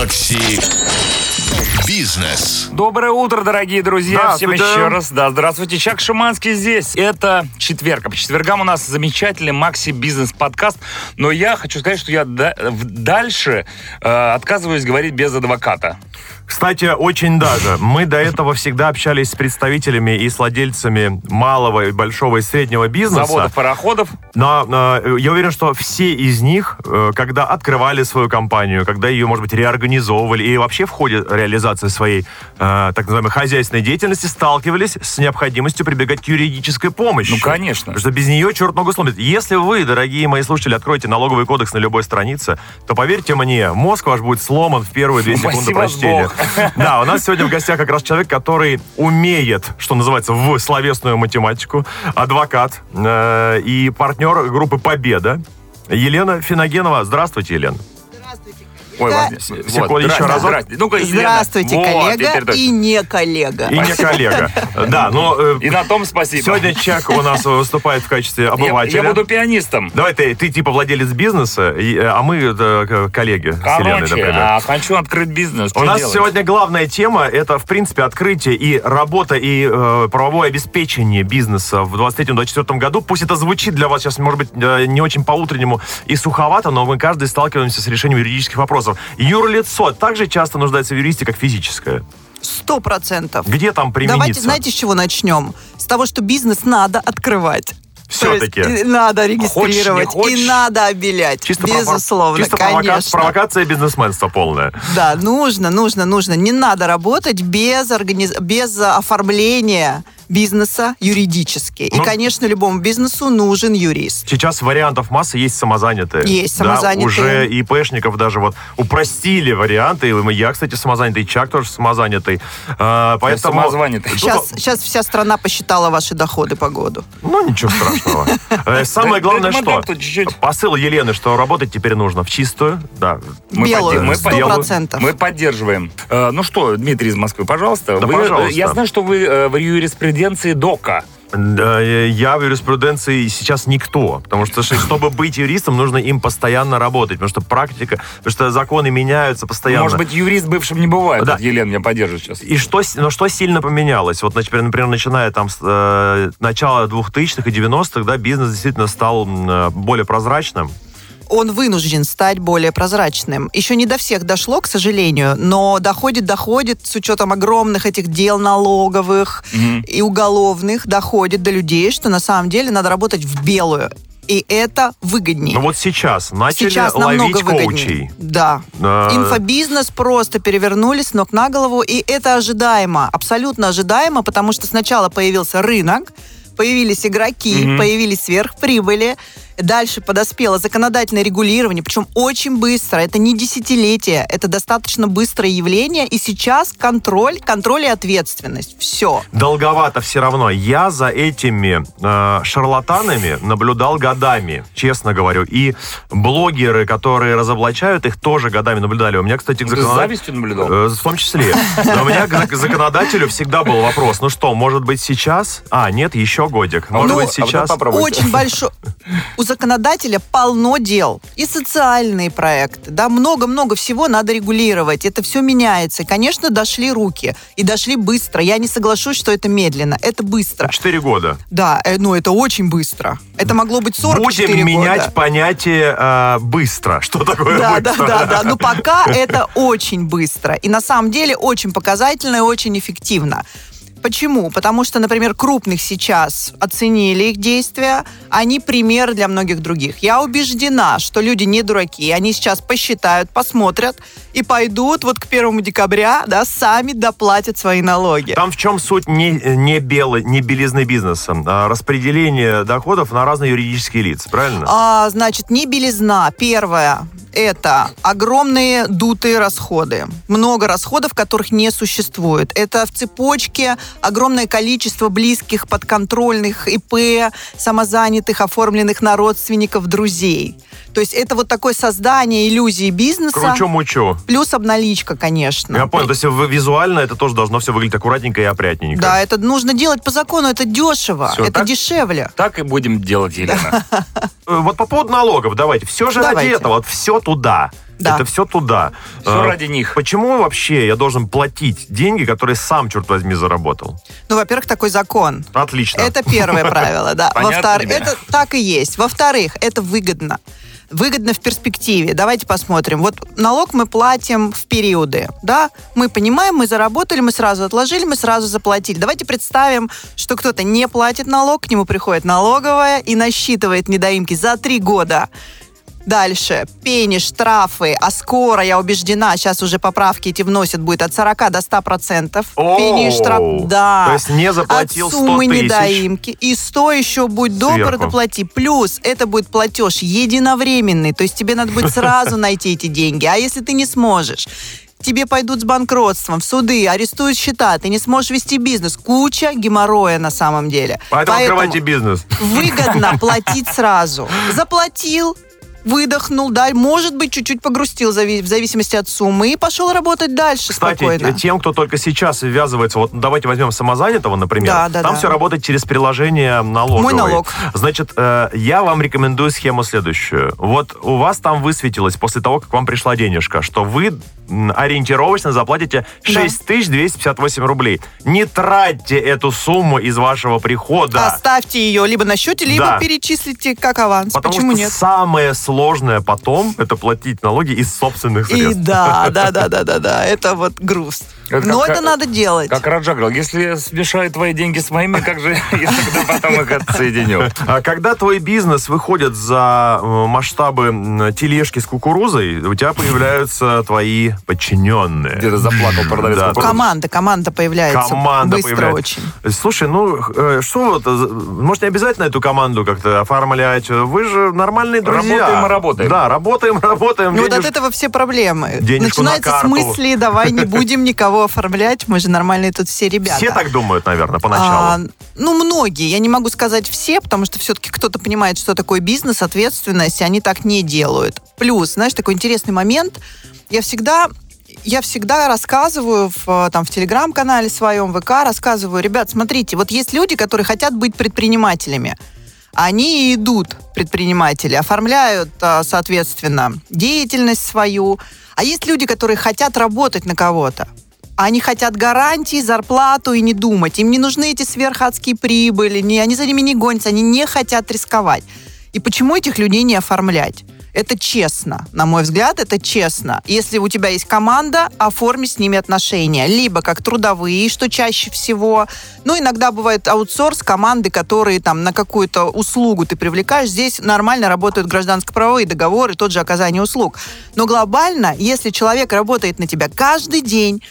Макси Бизнес. Доброе утро, дорогие друзья. Всем Здравствуйте. еще раз. Да, здравствуйте. Чак Шиманский здесь. Это четверг. А по четвергам у нас замечательный Макси Бизнес подкаст. Но я хочу сказать, что я дальше э, отказываюсь говорить без адвоката. Кстати, очень даже. Мы до этого всегда общались с представителями и с владельцами малого, и большого и среднего бизнеса. Заводов, пароходов. Но э, я уверен, что все из них, э, когда открывали свою компанию, когда ее, может быть, реорганизовывали и вообще в ходе реализации своей э, так называемой хозяйственной деятельности сталкивались с необходимостью прибегать к юридической помощи. Ну, конечно. Потому что без нее черт ногу сломит. Если вы, дорогие мои слушатели, откроете налоговый кодекс на любой странице, то поверьте мне, мозг ваш будет сломан в первые две секунды Упаси вас прочтения. Бог. Да, у нас сегодня в гостях как раз человек, который умеет, что называется, в словесную математику, адвокат э, и партнер группы «Победа». Елена Финогенова. Здравствуйте, Елена. Ой, Да. вот, Секунду, вот, еще разок. Елена. Здравствуйте, Вот, коллега точно. и не коллега. И не коллега. Да, но э, И на том спасибо. сегодня Чак у нас выступает в качестве обывателя. я буду пианистом. Давай, ты, ты типа владелец бизнеса, и, э, а мы э, коллеги Короче, а хочу открыть бизнес. У нас сегодня главная тема это, в принципе, открытие и работа и правовое обеспечение бизнеса в 23-24 году. Пусть это звучит для вас сейчас, может быть, не очень по-утреннему и суховато, но мы каждый сталкиваемся с решением юридических вопросов. Юрлицо также часто нуждается в юристе, как физическое. Сто процентов. Где там примениться? Давайте, знаете, с чего начнем? С того, что бизнес надо открывать. Всё-таки. То есть, и надо регистрировать, хочешь? и надо обелять. Чисто Безусловно, чисто конечно. провокация бизнесменства полная. Да, нужно, нужно, нужно. Не надо работать без, организ... без оформления бизнеса юридически. И, Ну- конечно, любому бизнесу нужен юрист. Сейчас вариантов масса, есть самозанятые. Есть Да, самозанятые. уже ИПшников даже вот упростили варианты. И Я, кстати, самозанятый, и Чак тоже самозанятый. А, поэтому... самозванятый. Тут- Сейчас, сейчас вся страна посчитала ваши доходы по году. Ну, ничего страшного. Э, Самое Да, главное, да, что... Посыл Елены, что работать теперь нужно в чистую. Да. Мы Белую, мы сто подде- процентов. Мы поддерживаем. Э, ну что, Дмитрий из Москвы, пожалуйста. Да, Вы, пожалуйста. э, Я знаю, что вы э, в юриспруденции ДОКа. Да, э, Я в юриспруденции сейчас никто, потому что чтобы быть юристом, нужно им постоянно работать, потому что практика, потому что законы меняются постоянно. Может быть, юрист бывшим не бывает. Да. Вот Елена меня поддержит сейчас. И что, но что сильно поменялось? Вот, например, например, начиная там с э, начала 2000-х и 90-х, да, бизнес действительно стал э, более прозрачным. Он вынужден стать более прозрачным. Еще не до всех дошло, к сожалению, но доходит, доходит с учетом огромных этих дел налоговых Мгм. и уголовных, доходит до людей, что на самом деле надо работать в белую. И это выгоднее. Но вот сейчас начали Сейчас ловить выгоднее. коучей. Да. Э, Инфобизнес просто перевернули с ног на голову, и это ожидаемо, абсолютно ожидаемо, потому что сначала появился рынок, появились игроки, Мгм. появились сверхприбыли, дальше подоспело законодательное регулирование, причем очень быстро, это не десятилетие, это достаточно быстрое явление, и сейчас контроль, контроль и ответственность, все. Долговато все равно. Я за этими э, шарлатанами наблюдал годами, честно говорю. И блогеры, которые разоблачают их, тоже годами наблюдали. У меня, кстати, к Ты с завистью наблюдал? Э, В том числе. Но у меня к зак- законодателю всегда был вопрос. Ну что, может быть сейчас? А, нет, еще годик. Может Ну, быть а сейчас? Очень большой... Законодателя полно дел. И социальные проекты, да, много-много всего надо регулировать. Это все меняется. И, конечно, дошли руки. И дошли быстро. Я не соглашусь, что это медленно. Это быстро. Четыре года. Да, э, ну это очень быстро. Это могло быть 44 Будем менять года. понятие э, быстро. Что такое Да, да, быстро? да, да. Но пока это очень быстро. И на самом деле очень показательно и очень эффективно. Почему? Потому что, например, крупных сейчас оценили их действия, они пример для многих других. Я убеждена, что люди не дураки, они сейчас посчитают, посмотрят и пойдут вот к первому декабря, да, сами доплатят свои налоги. Там в чем суть не, не, белой, не белизны бизнеса? А распределение доходов на разные юридические лица, правильно? А, значит, не белизна. Первое это огромные дутые расходы. Много расходов, которых не существует. Это в цепочке огромное количество близких, подконтрольных ИП, самозанятых, оформленных на родственников, друзей. То есть это вот такое создание иллюзии бизнеса. Кручу-мучу. Плюс обналичка, конечно. Я понял, то есть визуально это тоже должно все выглядеть аккуратненько и опрятненько. Да, это нужно делать по закону, это дешево, Всё, это так? дешевле. Так и будем делать, Елена. Э, Вот по поводу налогов, давайте. Все же ради этого, вот все туда. Да. Это все туда. Всё Э, ради них. Почему вообще я должен платить деньги, которые сам, черт возьми, заработал? Ну, во-первых, такой закон. Отлично. Это первое правило, да. Во-вторых, это так и есть. Во-вторых, это выгодно. Выгодно в перспективе. Давайте посмотрим. Вот налог мы платим в периоды, да? Мы понимаем, мы заработали, мы сразу отложили, мы сразу заплатили. Давайте представим, что кто-то не платит налог, к нему приходит налоговая и насчитывает недоимки за три года. Дальше. Пени, штрафы. А скоро, я убеждена, сейчас уже поправки эти вносят, будет от 40 до 100 процентов. Пени и штраф. Да. То есть не заплатил От суммы 100 тысяч. недоимки. И 100 еще будь добр, доплати. Плюс это будет платеж единовременный. То есть тебе надо будет сразу найти эти деньги. А если ты не сможешь? Тебе пойдут с банкротством в суды, арестуют счета, ты не сможешь вести бизнес. Куча геморроя на самом деле. Поэтому, Поэтому открывайте бизнес. выгодно платить сразу. Заплатил, выдохнул, да, может быть, чуть-чуть погрустил в зависимости от суммы и пошел работать дальше Кстати, спокойно. тем, кто только сейчас ввязывается, вот давайте возьмем самозанятого, например, Да, да, там да. все работает через приложение налоговой. Мой налог. Значит, э, я вам рекомендую схему следующую. Вот у вас там высветилось после того, как вам пришла денежка, что вы ориентировочно заплатите 6258 рублей. Не тратьте эту сумму из вашего прихода. Оставьте ее либо на счете, либо Да. перечислите как аванс. Потому Почему что нет? самое сложное потом это платить налоги из собственных И средств. да, да, да, да, да, да, это вот груз. Это Но как- это надо делать. Как Раджа говорил, если смешаю твои деньги с моими, как же я тогда потом их отсоединю? А когда твой бизнес выходит за э, масштабы тележки с кукурузой, у тебя появляются твои подчиненные. Где-то заплакал продавец Да. Команда, команда появляется Команда быстро появляется. очень. Слушай, ну э, что вот, э, может не обязательно эту команду как-то оформлять? Вы же нормальные друзья. Работаем и работаем. Да, работаем, работаем. Ну, вот от этого все проблемы. денежку на Начинается с мысли, давай не будем никого оформлять, мы же нормальные тут все ребята. Все так думают, наверное, А, поначалу. ну, многие. Я не могу сказать все, потому что все-таки кто-то понимает, что такое бизнес, ответственность, и они так не делают. Плюс, знаешь, такой интересный момент. Я всегда я всегда рассказываю в, там, в телеграм-канале своем, ВК, рассказываю, ребят, смотрите, вот есть люди, которые хотят быть предпринимателями. Они идут, предприниматели, оформляют, а, соответственно, деятельность свою. А есть люди, которые хотят работать на кого-то. Они хотят гарантии, зарплату и не думать. Им не нужны эти сверхадские прибыли, не, они за ними не гонятся, они не хотят рисковать. И почему этих людей не оформлять? Это честно, на мой взгляд, это честно. Если у тебя есть команда, оформи с ними отношения. Либо как трудовые, что чаще всего. Ну, иногда бывает аутсорс, команды, которые там на какую-то услугу ты привлекаешь. Здесь нормально работают гражданско-правовые договоры, тот же оказание услуг. Но глобально, если человек работает на тебя каждый день,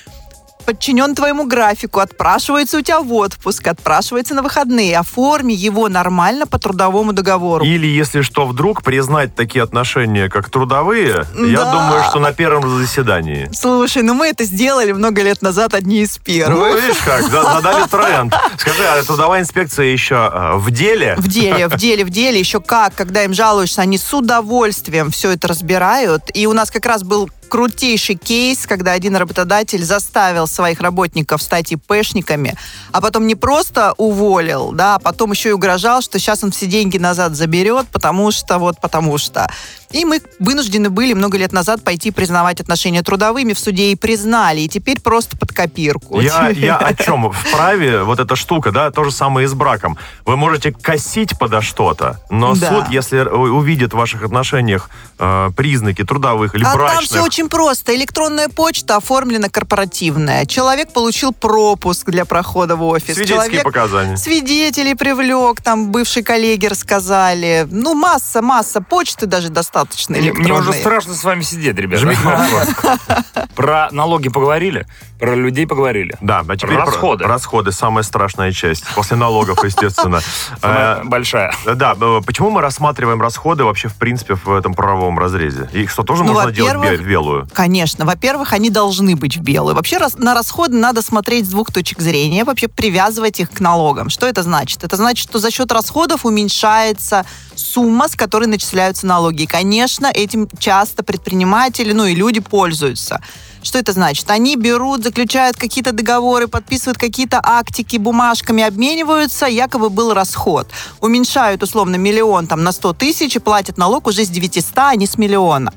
подчинен твоему графику, отпрашивается у тебя в отпуск, отпрашивается на выходные, оформи его нормально по трудовому договору. Или, если что, вдруг признать такие отношения, как трудовые, я Да. думаю, что на первом заседании. Слушай, ну мы это сделали много лет назад одни из Ну, первых. видишь как, за- задали тренд. Скажи, а трудовая инспекция еще э, в деле? В деле, в деле, в деле, еще как, когда им жалуешься, они с удовольствием все это разбирают. И у нас как раз был крутейший кейс, когда один работодатель заставил своих работников стать ИПшниками, а потом не просто уволил, да, а потом еще и угрожал, что сейчас он все деньги назад заберет, потому что вот потому что. И мы вынуждены были много лет назад пойти признавать отношения трудовыми в суде и признали, и теперь просто под копирку. Я, я о чем? Вправе вот эта штука, да, то же самое и с браком. Вы можете косить подо что-то, но Да. суд, если увидит в ваших отношениях э, признаки трудовых или А там брачных, все очень просто. Электронная почта оформлена корпоративная. Человек получил пропуск для прохода в офис. свидетельские Человек показания. свидетелей привлек, там бывшие коллеги рассказали. Ну, масса, масса почты даже достаточно Мне, мне уже страшно с вами сидеть, ребята. Про налоги поговорили, про людей поговорили. Да, а теперь про- Расходы. расходы самая страшная часть. После налогов, естественно. Э, большая. Да, э, почему мы рассматриваем расходы вообще, в принципе, в этом правовом разрезе? Их что, тоже Ну, можно делать во-первых, бе- в белую? Конечно. Во-первых, они должны быть в белую. Вообще на расходы надо смотреть с двух точек зрения, вообще привязывать их к налогам. Что это значит? Это значит, что за счет расходов уменьшается сумма, с которой начисляются налоги. И, конечно, этим часто предприниматели, ну и люди пользуются. Что это значит? Они берут, заключают какие-то договоры, подписывают какие-то актики, бумажками обмениваются, якобы был расход. Уменьшают условно миллион там, на 100 тысяч и платят налог уже с 900, а не с миллиона.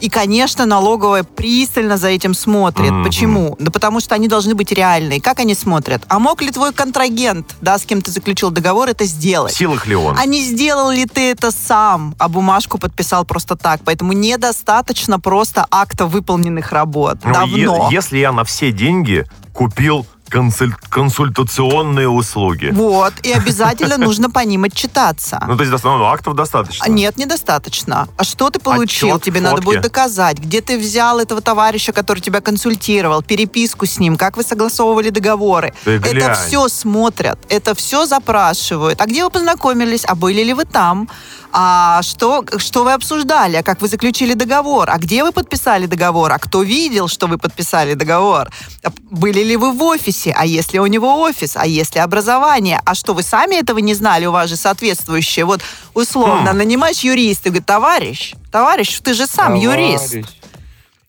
И, конечно, налоговая пристально за этим смотрит. Мгм. Почему? Да потому что они должны быть реальные. Как они смотрят? А мог ли твой контрагент, да, с кем ты заключил договор, это В сделать? силах ли он? А не сделал ли ты это сам, а бумажку подписал просто так? Поэтому недостаточно просто акта выполненных работ. Ну, Давно. е- если я на все деньги купил консуль- консультационные услуги. Вот, и обязательно нужно по ним отчитаться. Ну, то есть, ну, актов достаточно. А Нет, недостаточно. А что ты получил? Отчет, Тебе надо будет доказать, где ты взял этого товарища, который тебя консультировал, переписку с ним, как вы согласовывали договоры. Ты глянь. это все смотрят, это все запрашивают. А где вы познакомились? А были ли вы там? А что, что вы обсуждали? А как вы заключили договор? А где вы подписали договор? А кто видел, что вы подписали договор? А Были ли вы в офисе? А если у него офис? А если образование? А что, вы сами этого не знали? У вас же соответствующее. Вот условно Хм. нанимаешь юриста и говорит, товарищ, товарищ, ты же сам юрист.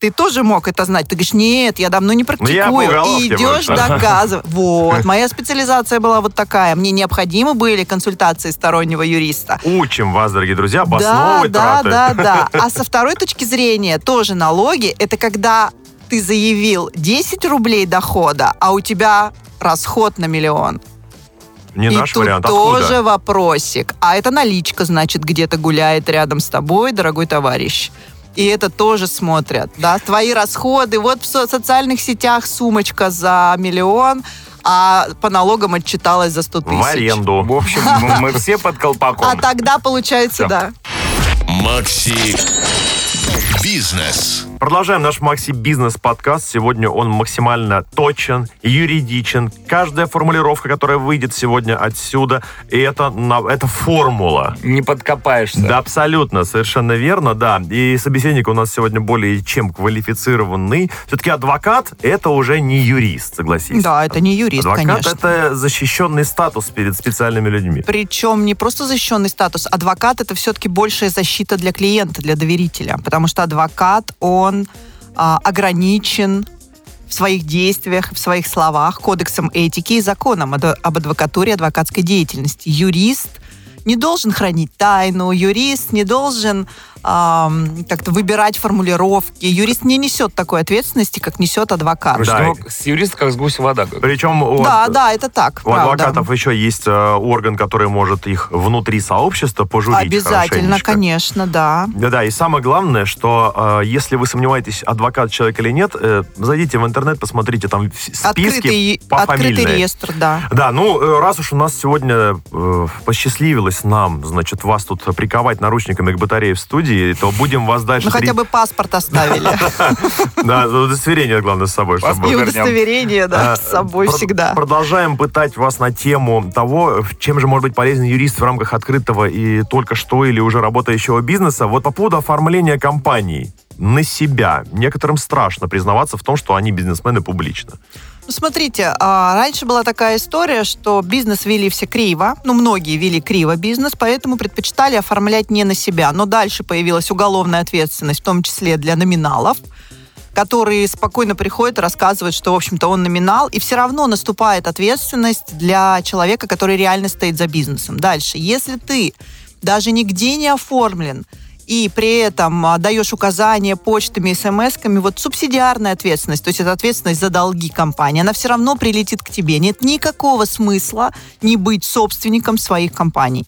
Ты тоже мог это знать. Ты говоришь, нет, я давно не практикую. я и идешь больше. доказывать. Вот, моя специализация была вот такая. Мне необходимы были консультации стороннего юриста. Учим вас, дорогие друзья, Да, обосновывать да, траты. да, да. А со второй точки зрения тоже налоги – это когда ты заявил 10 рублей дохода, а у тебя расход на миллион. Не и наш тут вариант. тоже вопросик. А это наличка, значит, где-то гуляет рядом с тобой, дорогой товарищ. И это тоже смотрят, да, твои расходы. Вот в со- социальных сетях сумочка за миллион, а по налогам отчиталась за 100 тысяч. В аренду. В общем, мы, мы все под колпаком. А тогда получается, да. Макси Бизнес. Продолжаем наш Макси Бизнес подкаст. Сегодня он максимально точен, юридичен. Каждая формулировка, которая выйдет сегодня отсюда, и это, это формула. Не подкопаешься. Да, абсолютно, совершенно верно, да. И собеседник у нас сегодня более чем квалифицированный. Все-таки адвокат — это уже не юрист, согласись. Да, это не юрист, Адвокат конечно. это защищенный статус перед специальными людьми. Причем не просто защищенный статус. Адвокат это все-таки большая защита для клиента, для доверителя. Потому что адвокат, он а, ограничен в своих действиях, в своих словах кодексом этики и законом об адвокатуре и адвокатской деятельности. Юрист не должен хранить тайну, юрист не должен ам, как-то выбирать формулировки. Юрист не несет такой ответственности, как несет адвокат. Короче, Да. ну, с юриста как с гуся вода. Причем у, Да, да, это так. у правда. адвокатов еще есть э, орган, который может их внутри сообщества пожурить Обязательно, конечно, да. Да-да, и самое главное, что э, если вы сомневаетесь, адвокат человек или нет, э, зайдите в интернет, посмотрите там списки Открытый, по открытый реестр, да. Да, ну, э, раз уж у нас сегодня э, посчастливилось нам, значит, вас тут приковать наручниками к батарее в студии, то будем вас дальше... Ну, хотя бы паспорт оставили. Да, удостоверение, главное, с собой. И удостоверение, да, А, с собой всегда. Продолжаем пытать вас на тему того, чем же может быть полезен юрист в рамках открытого и только что или уже работающего бизнеса. Вот по поводу оформления компаний на себя. Некоторым страшно признаваться в том, что они бизнесмены публично. Смотрите, а, раньше была такая история, что бизнес вели все криво, ну, многие вели криво бизнес, поэтому предпочитали оформлять не на себя. Но дальше появилась уголовная ответственность, в том числе для номиналов, которые спокойно приходят и рассказывают, что, в общем-то, он номинал, и все равно наступает ответственность для человека, который реально стоит за бизнесом. Дальше, если ты даже нигде не оформлен, и при этом а, даешь указания почтами, смс-ками, вот субсидиарная ответственность, то есть это ответственность за долги компании, она все равно прилетит к тебе. Нет никакого смысла не быть собственником своих компаний.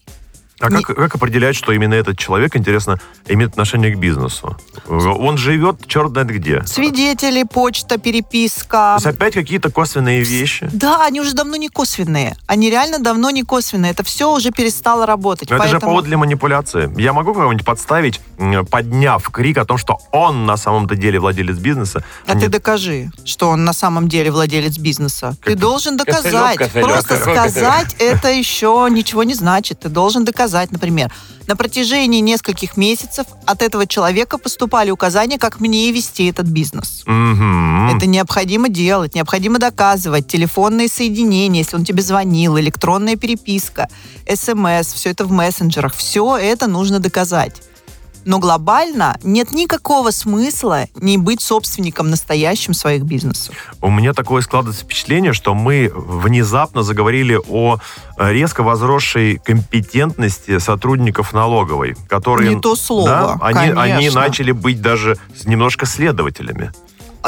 А Не- как, как определять, что именно этот человек, интересно, имеет отношение к бизнесу? Он живет черт знает где. Свидетели, почта, переписка. То есть опять какие-то косвенные вещи. Да, они уже давно не косвенные. Они реально давно не косвенные. Это все уже перестало работать. Но это же Поэтому- повод для манипуляции. Я могу кого-нибудь подставить, подняв крик о том, что он на самом-то деле владелец бизнеса. А ты Нет. докажи, что он на самом деле владелец бизнеса. Ты Как- должен Кошелек, доказать. кошелек, Просто кошелек. сказать это еще ничего не значит. Ты должен доказать, например. На протяжении нескольких месяцев от этого человека поступали указания, как мне вести этот бизнес. Мгм. Это необходимо делать, необходимо доказывать. Телефонные соединения, если он тебе звонил, электронная переписка, смс, все это в мессенджерах. Все это нужно доказать. Но глобально нет никакого смысла не быть собственником настоящим своих бизнесов. У меня такое складывается впечатление, что мы внезапно заговорили о э, резко возросшей компетентности сотрудников налоговой, которые... Не то слово, Да, они, они начали быть даже немножко следователями.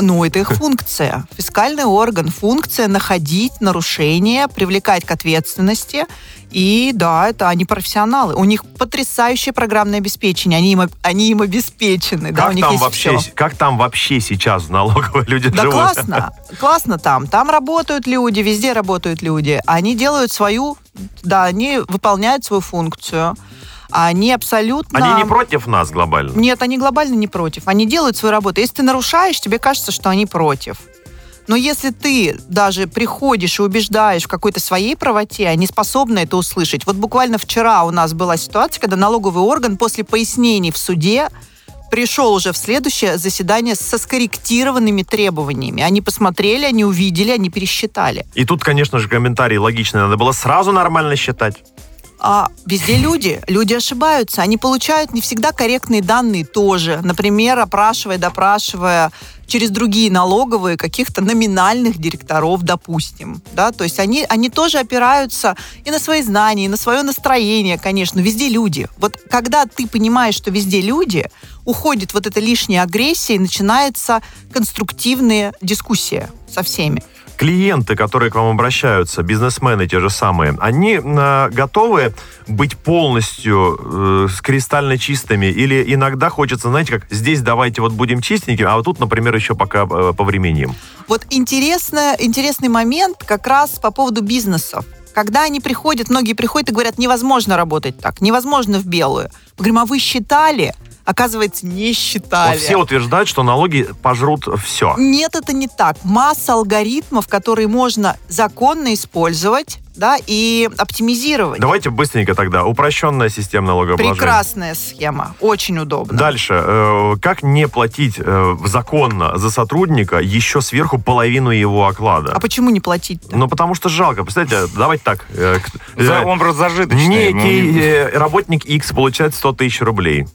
Ну, это их функция. Фискальный орган, функция находить нарушения, привлекать к ответственности. И да, это они профессионалы. У них потрясающее программное обеспечение. Они им, они им обеспечены. да, у Как них там, есть вообще, всё. как там вообще сейчас в налоговой люди Да живут? классно, классно там. Там работают люди, везде работают люди. Они делают свою, да, они выполняют свою функцию. Они абсолютно... Они не против нас глобально? Нет, они глобально не против. Они делают свою работу. Если ты нарушаешь, тебе кажется, что они против. Но если ты даже приходишь и убеждаешь в какой-то своей правоте, они способны это услышать. Вот буквально вчера у нас была ситуация, когда налоговый орган после пояснений в суде пришел уже в следующее заседание со скорректированными требованиями. Они посмотрели, они увидели, они пересчитали. И тут, конечно же, комментарий логичный. Надо было сразу нормально считать. А везде люди. Люди ошибаются. Они получают не всегда корректные данные тоже. Например, опрашивая, допрашивая через другие налоговые каких-то номинальных директоров, допустим. Да? То есть они, они тоже опираются и на свои знания, и на свое настроение, конечно. Везде люди. Вот когда ты понимаешь, что везде люди, уходит вот эта лишняя агрессия, и начинается конструктивная дискуссия со всеми. Клиенты, которые к вам обращаются, бизнесмены те же самые, они э, готовы быть полностью э, кристально чистыми? Или иногда хочется, знаете, как здесь давайте вот будем чистенькими, а вот тут, например, еще пока э, повременим. Вот интересно, интересный момент как раз по поводу бизнесов. Когда они приходят, многие приходят и говорят, невозможно работать так, невозможно в белую. Мы говорим, а вы считали? Оказывается, не считали. Вот все утверждают, что налоги пожрут все. Нет, это не так. Масса алгоритмов, которые можно законно использовать, да, и оптимизировать. Давайте быстренько тогда. Упрощенная система налогообложения. Прекрасная схема, очень удобно. Дальше. Э, Как не платить э, законно за сотрудника еще сверху половину его оклада? А почему не платить-то? Ну, потому что жалко. Представляете, давайте так. э, За- Он просто зажиточный. Некий не- работник X получает 100 тысяч рублей.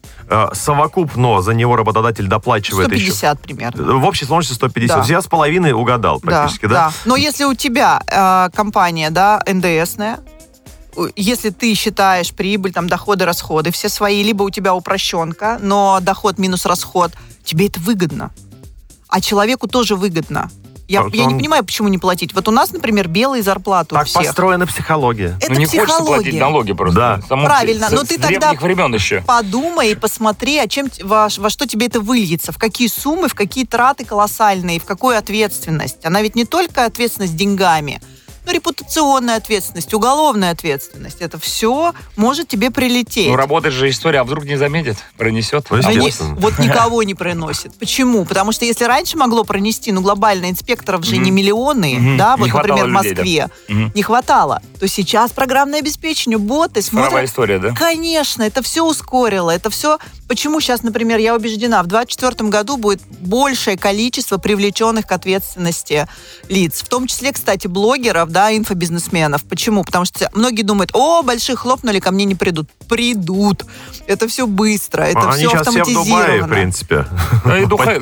Совокупно за него работодатель доплачивает еще. 150 примерно. В общей сложности 150. Да. Я с половиной угадал практически, да? Но если у тебя э, компания, да, НДСная, у- если ты считаешь прибыль, там, доходы, расходы, все свои, либо у тебя упрощенка, но доход минус расход, тебе это выгодно. А человеку тоже выгодно. Я, Вот я не он- понимаю, почему не платить. Вот у нас, например, белые зарплаты у Так всех. построена психология. Это ну, не хочется психология. платить налоги просто. Да. Само- Правильно, с- но с ты тогда- времен еще. Подумай и посмотри, а чем, во, во что тебе это выльется, в какие суммы, в какие траты колоссальные, в какую ответственность. Она ведь не только ответственность деньгами, репутационная ответственность, уголовная ответственность. Это все может тебе прилететь. Ну, работает же история, а вдруг не заметит, пронесет. А не- вот- никого не проносит. Почему? Потому что если раньше могло пронести, ну, глобально инспекторов же Мгм. не миллионы, Мгм. да, вот, например, в людей, да. Москве Мгм. не хватало, то сейчас программное обеспечение, боты смотрят история, да? Конечно, это все ускорило, это все... Почему сейчас, например, я убеждена, в 2024 году будет большее количество привлеченных к ответственности лиц, в том числе, кстати, блогеров, да, инфобизнесменов. Почему? Потому что многие думают, о, большие хлопнули, ко мне не придут. Придут. Это все быстро, это Они все сейчас все в автоматизировано. Дубае, в принципе.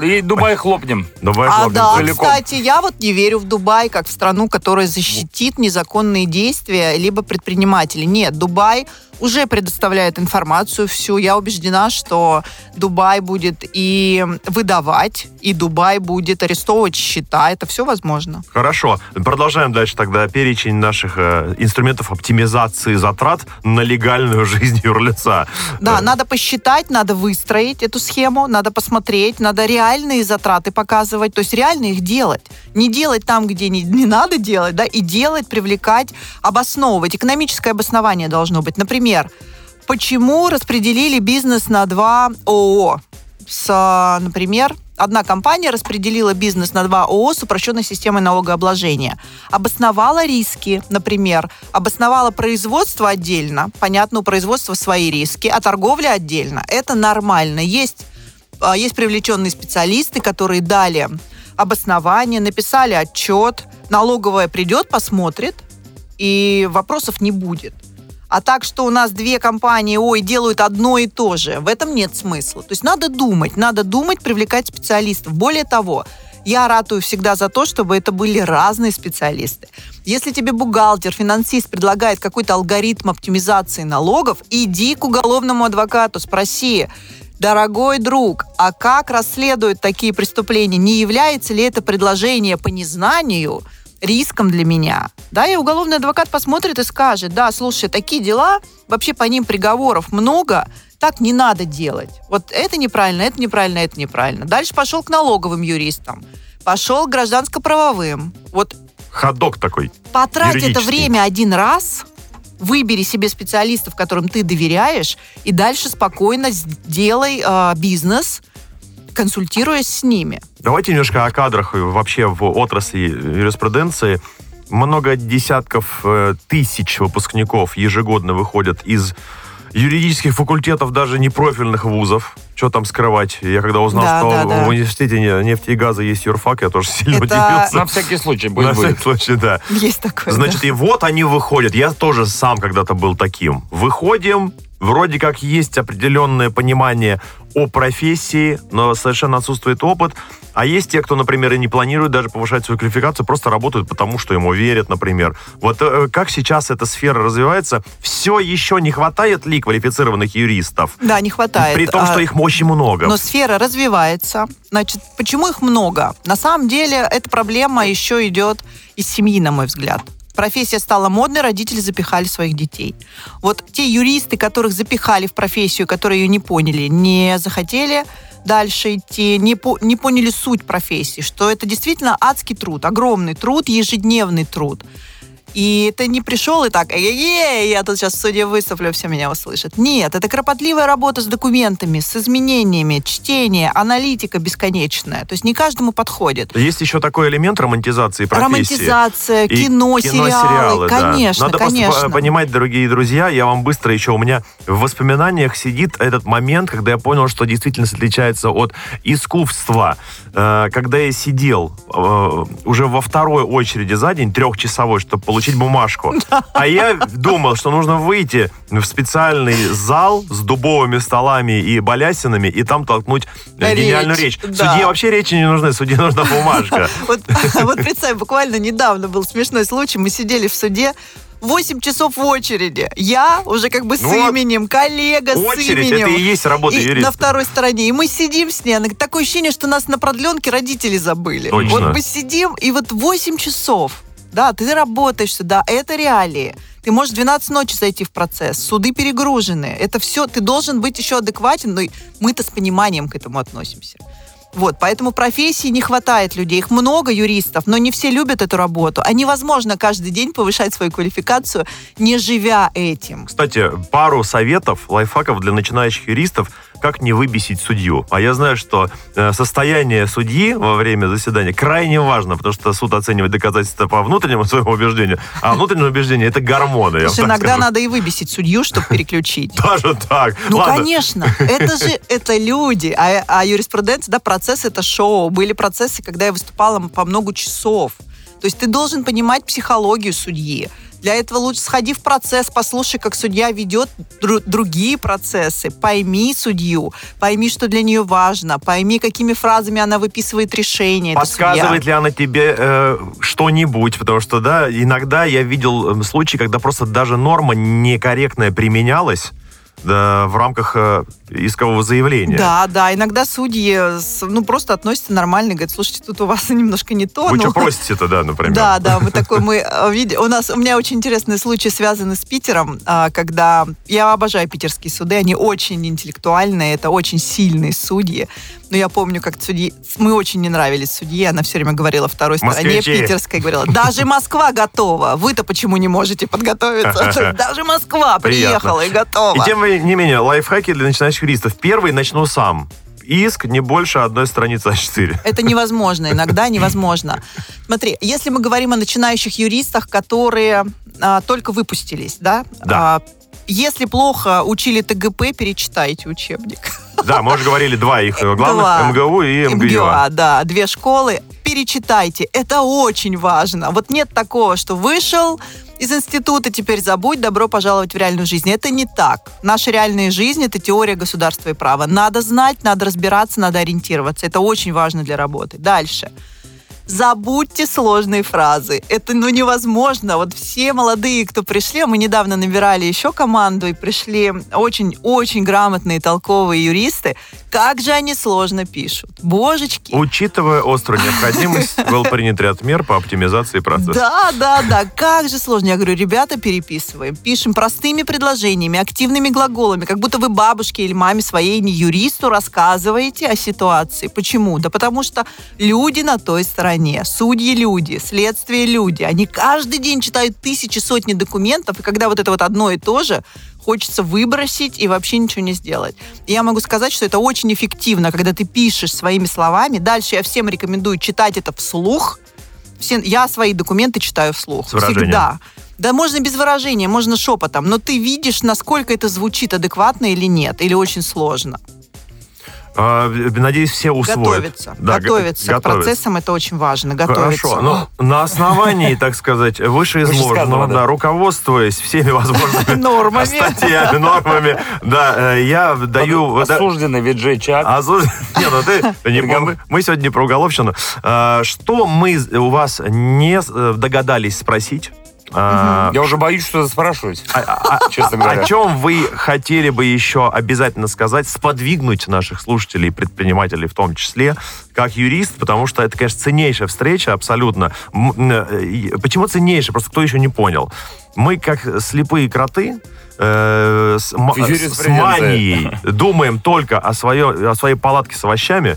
И Дубай хлопнем. Дубай А хлопнет да, целиком. кстати, я вот не верю в Дубай как в страну, которая защитит незаконные действия либо предпринимателей. Нет, Дубай уже предоставляет информацию всю. Я убеждена, что Дубай будет и выдавать, и Дубай будет арестовывать счета. Это все возможно. Хорошо. Продолжаем дальше тогда перечень наших э, инструментов оптимизации затрат на легальную жизнь юрлица. Да, Э, надо посчитать, надо выстроить эту схему, надо посмотреть, надо реальные затраты показывать, то есть реально их делать. Не делать там, где не, не надо делать, да, и делать, привлекать, обосновывать. Экономическое обоснование должно быть. Например, почему распределили бизнес на два ООО? С, например, одна компания распределила бизнес на два ООО с упрощенной системой налогообложения. Обосновала риски, например, обосновала производство отдельно. Понятно, у производства свои риски, а торговля отдельно. Это нормально. Есть, а, есть привлеченные специалисты, которые дали обоснование, написали отчет. Налоговая придет, посмотрит, и вопросов не будет. А так, что у нас две компании, ой, делают одно и то же, в этом нет смысла. То есть надо думать, надо думать, привлекать специалистов. Более того, я ратую всегда за то, чтобы это были разные специалисты. Если тебе бухгалтер, финансист предлагает какой-то алгоритм оптимизации налогов, иди к уголовному адвокату, спроси, Дорогой друг, а как расследуют такие преступления? Не является ли это предложение по незнанию риском для меня? Да, и уголовный адвокат посмотрит и скажет, да, слушай, такие дела, вообще по ним приговоров много, так не надо делать. Вот это неправильно, это неправильно, это неправильно. Дальше пошел к налоговым юристам, пошел к гражданско-правовым. Вот Ходок такой. потрать это время один раз, выбери себе специалистов, которым ты доверяешь, и дальше спокойно сделай э, бизнес, консультируясь с ними. Давайте немножко о кадрах и вообще в отрасли юриспруденции. Много десятков э, тысяч выпускников ежегодно выходят из юридических факультетов, даже не профильных вузов. Что там скрывать? Я когда узнал, Да, что да, да. в университете не- нефти и газа есть юрфак, я тоже сильно Это- удивился. На всякий случай, На будет, всякий будет. случай, да. Есть такое. Значит, и вот они выходят. Я тоже сам когда-то был таким. Выходим, вроде как есть определенное понимание о профессии, но совершенно отсутствует опыт. А есть те, кто, например, и не планирует даже повышать свою квалификацию, просто работают потому, что ему верят, например. Вот э, как сейчас эта сфера развивается, все еще не хватает ли квалифицированных юристов? Да, не хватает. При том, А, что их очень много. Но сфера развивается. Значит, почему их много? На самом деле, эта проблема еще идет из семьи, на мой взгляд. Профессия стала модной, родители запихали своих детей. Вот те юристы, которых запихали в профессию, которые ее не поняли, не захотели дальше идти, не, по- не поняли суть профессии, что это действительно адский труд, огромный труд, ежедневный труд. И ты не пришел и так, эй, я тут сейчас в суде выступлю, все меня услышат. Нет, это кропотливая работа с документами, с изменениями, чтение, аналитика бесконечная. То есть не каждому подходит. Есть еще такой элемент романтизации профессии. Романтизация, И кино, сериалы, да. конечно, Надо конечно. просто по- понимать, дорогие друзья, я вам быстро еще, у меня в воспоминаниях сидит этот момент, когда я понял, что действительность отличается от искусства. Э, Когда я сидел э, уже во второй очереди за день, трехчасовой, чтобы получить бумажку, а я думал, что нужно выйти в специальный зал с дубовыми столами и балясинами и там толкнуть э, гениальную речь. Судье вообще речи не нужны, судье нужна бумажка. Вот представь, буквально недавно был смешной случай. Мы сидели в суде 8 часов в очереди. Я уже как бы с Ну именем, коллега с Очередь, именем. это и есть работа И юриста. на второй стороне. И мы сидим с ней. Она такое ощущение, что нас на продленке родители забыли. Точно. Вот мы сидим, и вот 8 часов. Да, ты работаешь сюда, это реалии. Ты можешь в 12 ночи зайти в процесс, суды перегружены. Это все, ты должен быть еще адекватен, но мы-то с пониманием к этому относимся. Вот, поэтому профессии не хватает людей. Их много юристов, но не все любят эту работу. А невозможно каждый день повышать свою квалификацию, не живя этим. Кстати, пару советов, лайфхаков для начинающих юристов, как не выбесить судью. А я знаю, что э, состояние судьи во время заседания крайне важно, потому что суд оценивает доказательства по внутреннему своему убеждению, а внутреннее убеждение — это гормоны. так иногда скажу. надо и выбесить судью, чтобы переключить. Даже так. Ну, Ладно. конечно, это же это люди, а, а юриспруденция, да, процесс это шоу. Были процессы, когда я выступала по много часов. То есть ты должен понимать психологию судьи. Для этого лучше сходи в процесс, послушай, как судья ведет дру- другие процессы, пойми судью, пойми, что для нее важно, пойми, какими фразами она выписывает решение. Подсказывает ли она тебе э, что-нибудь? Потому что, да, иногда я видел э, случаи, когда просто даже норма некорректная применялась да, в рамках э, искового заявления. Да, да, иногда судьи с- ну, просто относятся нормально, говорят, слушайте, тут у вас немножко не то. Вы ну, что просите-то, да, например? Да, да, мы такой, мы э, види- у нас, у меня очень интересный случай связанный с Питером, а, когда я обожаю питерские суды, они очень интеллектуальные, это очень сильные судьи. Но я помню, как судьи, мы очень не нравились судье, она все время говорила второй стороне Москвичи. питерской, говорила, даже Москва готова, вы-то почему не можете подготовиться? Даже Москва приехала и готова. И тем не менее, лайфхаки для начинающих юристов. Первый начну сам. Иск не больше одной страницы А4. Это невозможно, иногда невозможно. Смотри, если мы говорим о начинающих юристах, которые а, только выпустились, да? Да. А, если плохо учили ТГП, перечитайте учебник. Да, мы уже говорили два их э, главных, Два. МГУ и МГЮА. да, две школы. Перечитайте, это очень важно. Вот нет такого, что вышел, из института теперь забудь, добро пожаловать в реальную жизнь. Это не так. Наша реальная жизнь – это теория государства и права. Надо знать, надо разбираться, надо ориентироваться. Это очень важно для работы. Дальше. Забудьте сложные фразы. Это ну невозможно. Вот все молодые, кто пришли, мы недавно набирали еще команду и пришли очень-очень грамотные, толковые юристы. Как же они сложно пишут. Божечки. Учитывая острую необходимость, был принят ряд мер по оптимизации процесса. Да, да, да. Как же сложно. Я говорю, ребята, переписываем. Пишем простыми предложениями, активными глаголами, как будто вы бабушке или маме своей, не юристу, рассказываете о ситуации. Почему? Да потому что люди на той стороне стороне. Судьи люди, следствие люди. Они каждый день читают тысячи, сотни документов, и когда вот это вот одно и то же, хочется выбросить и вообще ничего не сделать. И я могу сказать, что это очень эффективно, когда ты пишешь своими словами. Дальше я всем рекомендую читать это вслух. Все, я свои документы читаю вслух. С выражением. Всегда. Да можно без выражения, можно шепотом, но ты видишь, насколько это звучит адекватно или нет, или очень сложно. А, надеюсь, все усвоят. Готовиться. Да, готовиться к процессам, это очень важно. Готовиться. Хорошо. Ну, на основании, так сказать, вышеизложенного, да, руководствуясь всеми возможными нормами. статьями, нормами, да, э, я даю... Осужденный Виджей Чак. Нет, ну ты... Мы сегодня не про уголовщину. А, что мы у вас не э, догадались спросить? А, Я уже боюсь что-то спрашивать, а, а, честно говоря. О чем вы хотели бы еще обязательно сказать, сподвигнуть наших слушателей, предпринимателей в том числе, как юрист, потому что это, конечно, ценнейшая встреча абсолютно. Э, почему ценнейшая? Просто кто еще не понял. Мы, как слепые кроты, э, с, с манией думаем только о, свое, о своей палатке с овощами,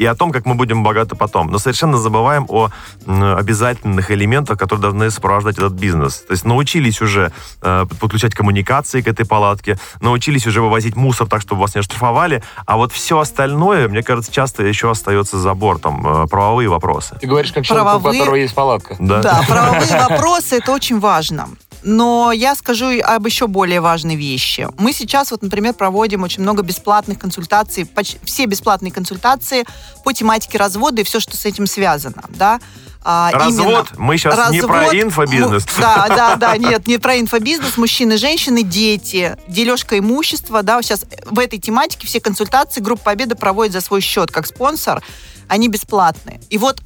и о том, как мы будем богаты потом. Но совершенно забываем о обязательных элементах, которые должны сопровождать этот бизнес. То есть научились уже э, подключать коммуникации к этой палатке, научились уже вывозить мусор так, чтобы вас не оштрафовали, а вот все остальное, мне кажется, часто еще остается за бортом. Э, правовые вопросы. Ты говоришь, как человек, правовые... у которого есть палатка. Да, да правовые вопросы, это очень важно. Но я скажу об еще более важной вещи. Мы сейчас, вот, например, проводим очень много бесплатных консультаций, почти все бесплатные консультации по тематике развода и все, что с этим связано, да. А, развод? Именно. Мы сейчас развод, не про инфобизнес. Да, да, да, нет, не про инфобизнес. Мужчины, женщины, дети, дележка имущества, да, сейчас в этой тематике все консультации Группа Победа проводит за свой счет как спонсор, они бесплатные. И вот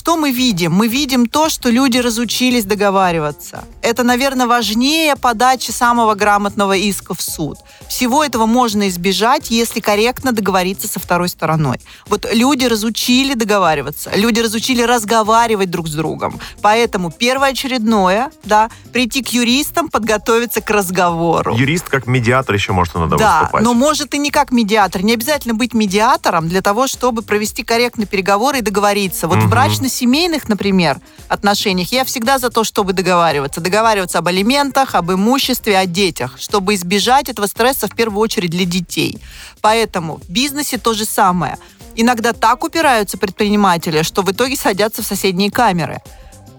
что мы видим? Мы видим то, что люди разучились договариваться. Это, наверное, важнее подачи самого грамотного иска в суд. Всего этого можно избежать, если корректно договориться со второй стороной. Вот люди разучили договариваться, люди разучили разговаривать друг с другом. Поэтому первоочередное, да, прийти к юристам, подготовиться к разговору. Юрист как медиатор еще может иногда да, выступать. но может и не как медиатор. Не обязательно быть медиатором для того, чтобы провести корректные переговоры и договориться. Вот угу. в брачно-семейных, например, отношениях я всегда за то, чтобы договариваться. Договариваться об алиментах, об имуществе, о детях, чтобы избежать этого стресса в первую очередь для детей. Поэтому в бизнесе то же самое. Иногда так упираются предприниматели, что в итоге садятся в соседние камеры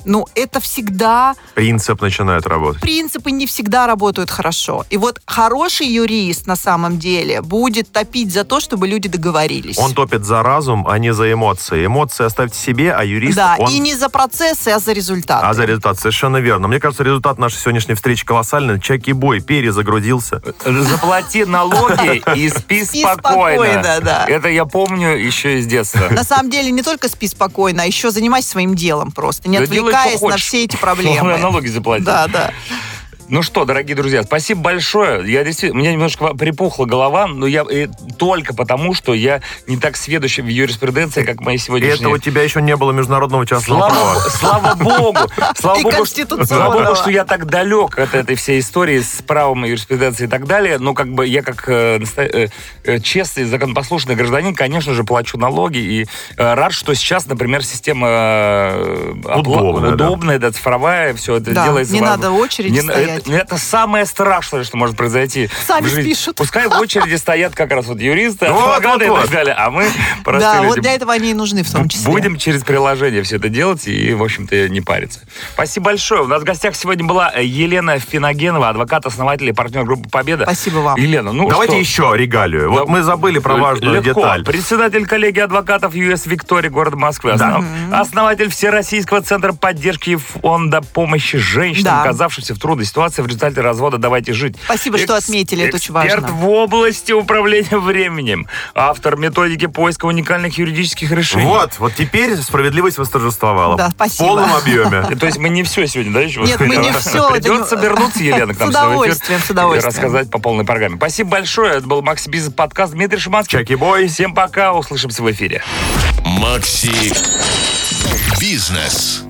ну, это всегда... Принцип начинает работать. Принципы не всегда работают хорошо. И вот хороший юрист на самом деле будет топить за то, чтобы люди договорились. Он топит за разум, а не за эмоции. Эмоции оставьте себе, а юрист... Да, он... и не за процессы, а за результаты. А за результат, совершенно верно. Мне кажется, результат нашей сегодняшней встречи колоссальный. Чеки бой перезагрузился. Заплати налоги и спи спокойно. да. Это я помню еще из детства. На самом деле не только спи спокойно, а еще занимайся своим делом просто. Не отвлекайся отвлекаясь на все эти проблемы. Налоги заплатить. Да, да. Ну что, дорогие друзья, спасибо большое. Я действительно, у меня немножко припухла голова, но я и только потому, что я не так сведущий в юриспруденции, как мои сегодняшние... И это у тебя еще не было международного частного слава, права. Слава богу! Слава богу, что, слава богу, что я так далек от этой всей истории с правом юриспруденции и так далее. Но как бы я как э, э, э, честный, законопослушный гражданин, конечно же, плачу налоги. И э, рад, что сейчас, например, система э, удобная, удобная да. да, цифровая, все это да, делается... не надо очереди не, стоять это самое страшное, что может произойти Сами в жизни. спишут. Пускай в очереди стоят как раз вот юристы, адвокаты и так далее, а мы простые Да, вот для этого они и нужны в том числе. Будем через приложение все это делать и, в общем-то, не париться. Спасибо большое. У нас в гостях сегодня была э, Елена Финогенова, адвокат, основатель и партнер группы «Победа». Спасибо вам. Елена, ну Давайте что? еще регалию. Вот Да. мы забыли про важную Легко. деталь. Председатель коллегии адвокатов ЮС Виктория, город Москвы. Основ- Основатель Всероссийского центра поддержки и фонда помощи женщинам, Да. оказавшимся в трудной ситуации в результате развода «Давайте жить». Спасибо, что отметили, это очень важно. Эксперт в области управления временем. Автор методики поиска уникальных юридических решений. Вот, вот теперь справедливость восторжествовала. Да, В спасибо. полном объеме. То есть мы не все сегодня, да, еще? Нет, мы не это Придется вернуться, Елена, к нам С в удовольствием, с удовольствием. рассказать по полной программе. Спасибо большое. Это был Макс Бизнес подкаст Дмитрий Шиманский. Чаки-бой. Всем пока. Услышимся в эфире. Макси Бизнес.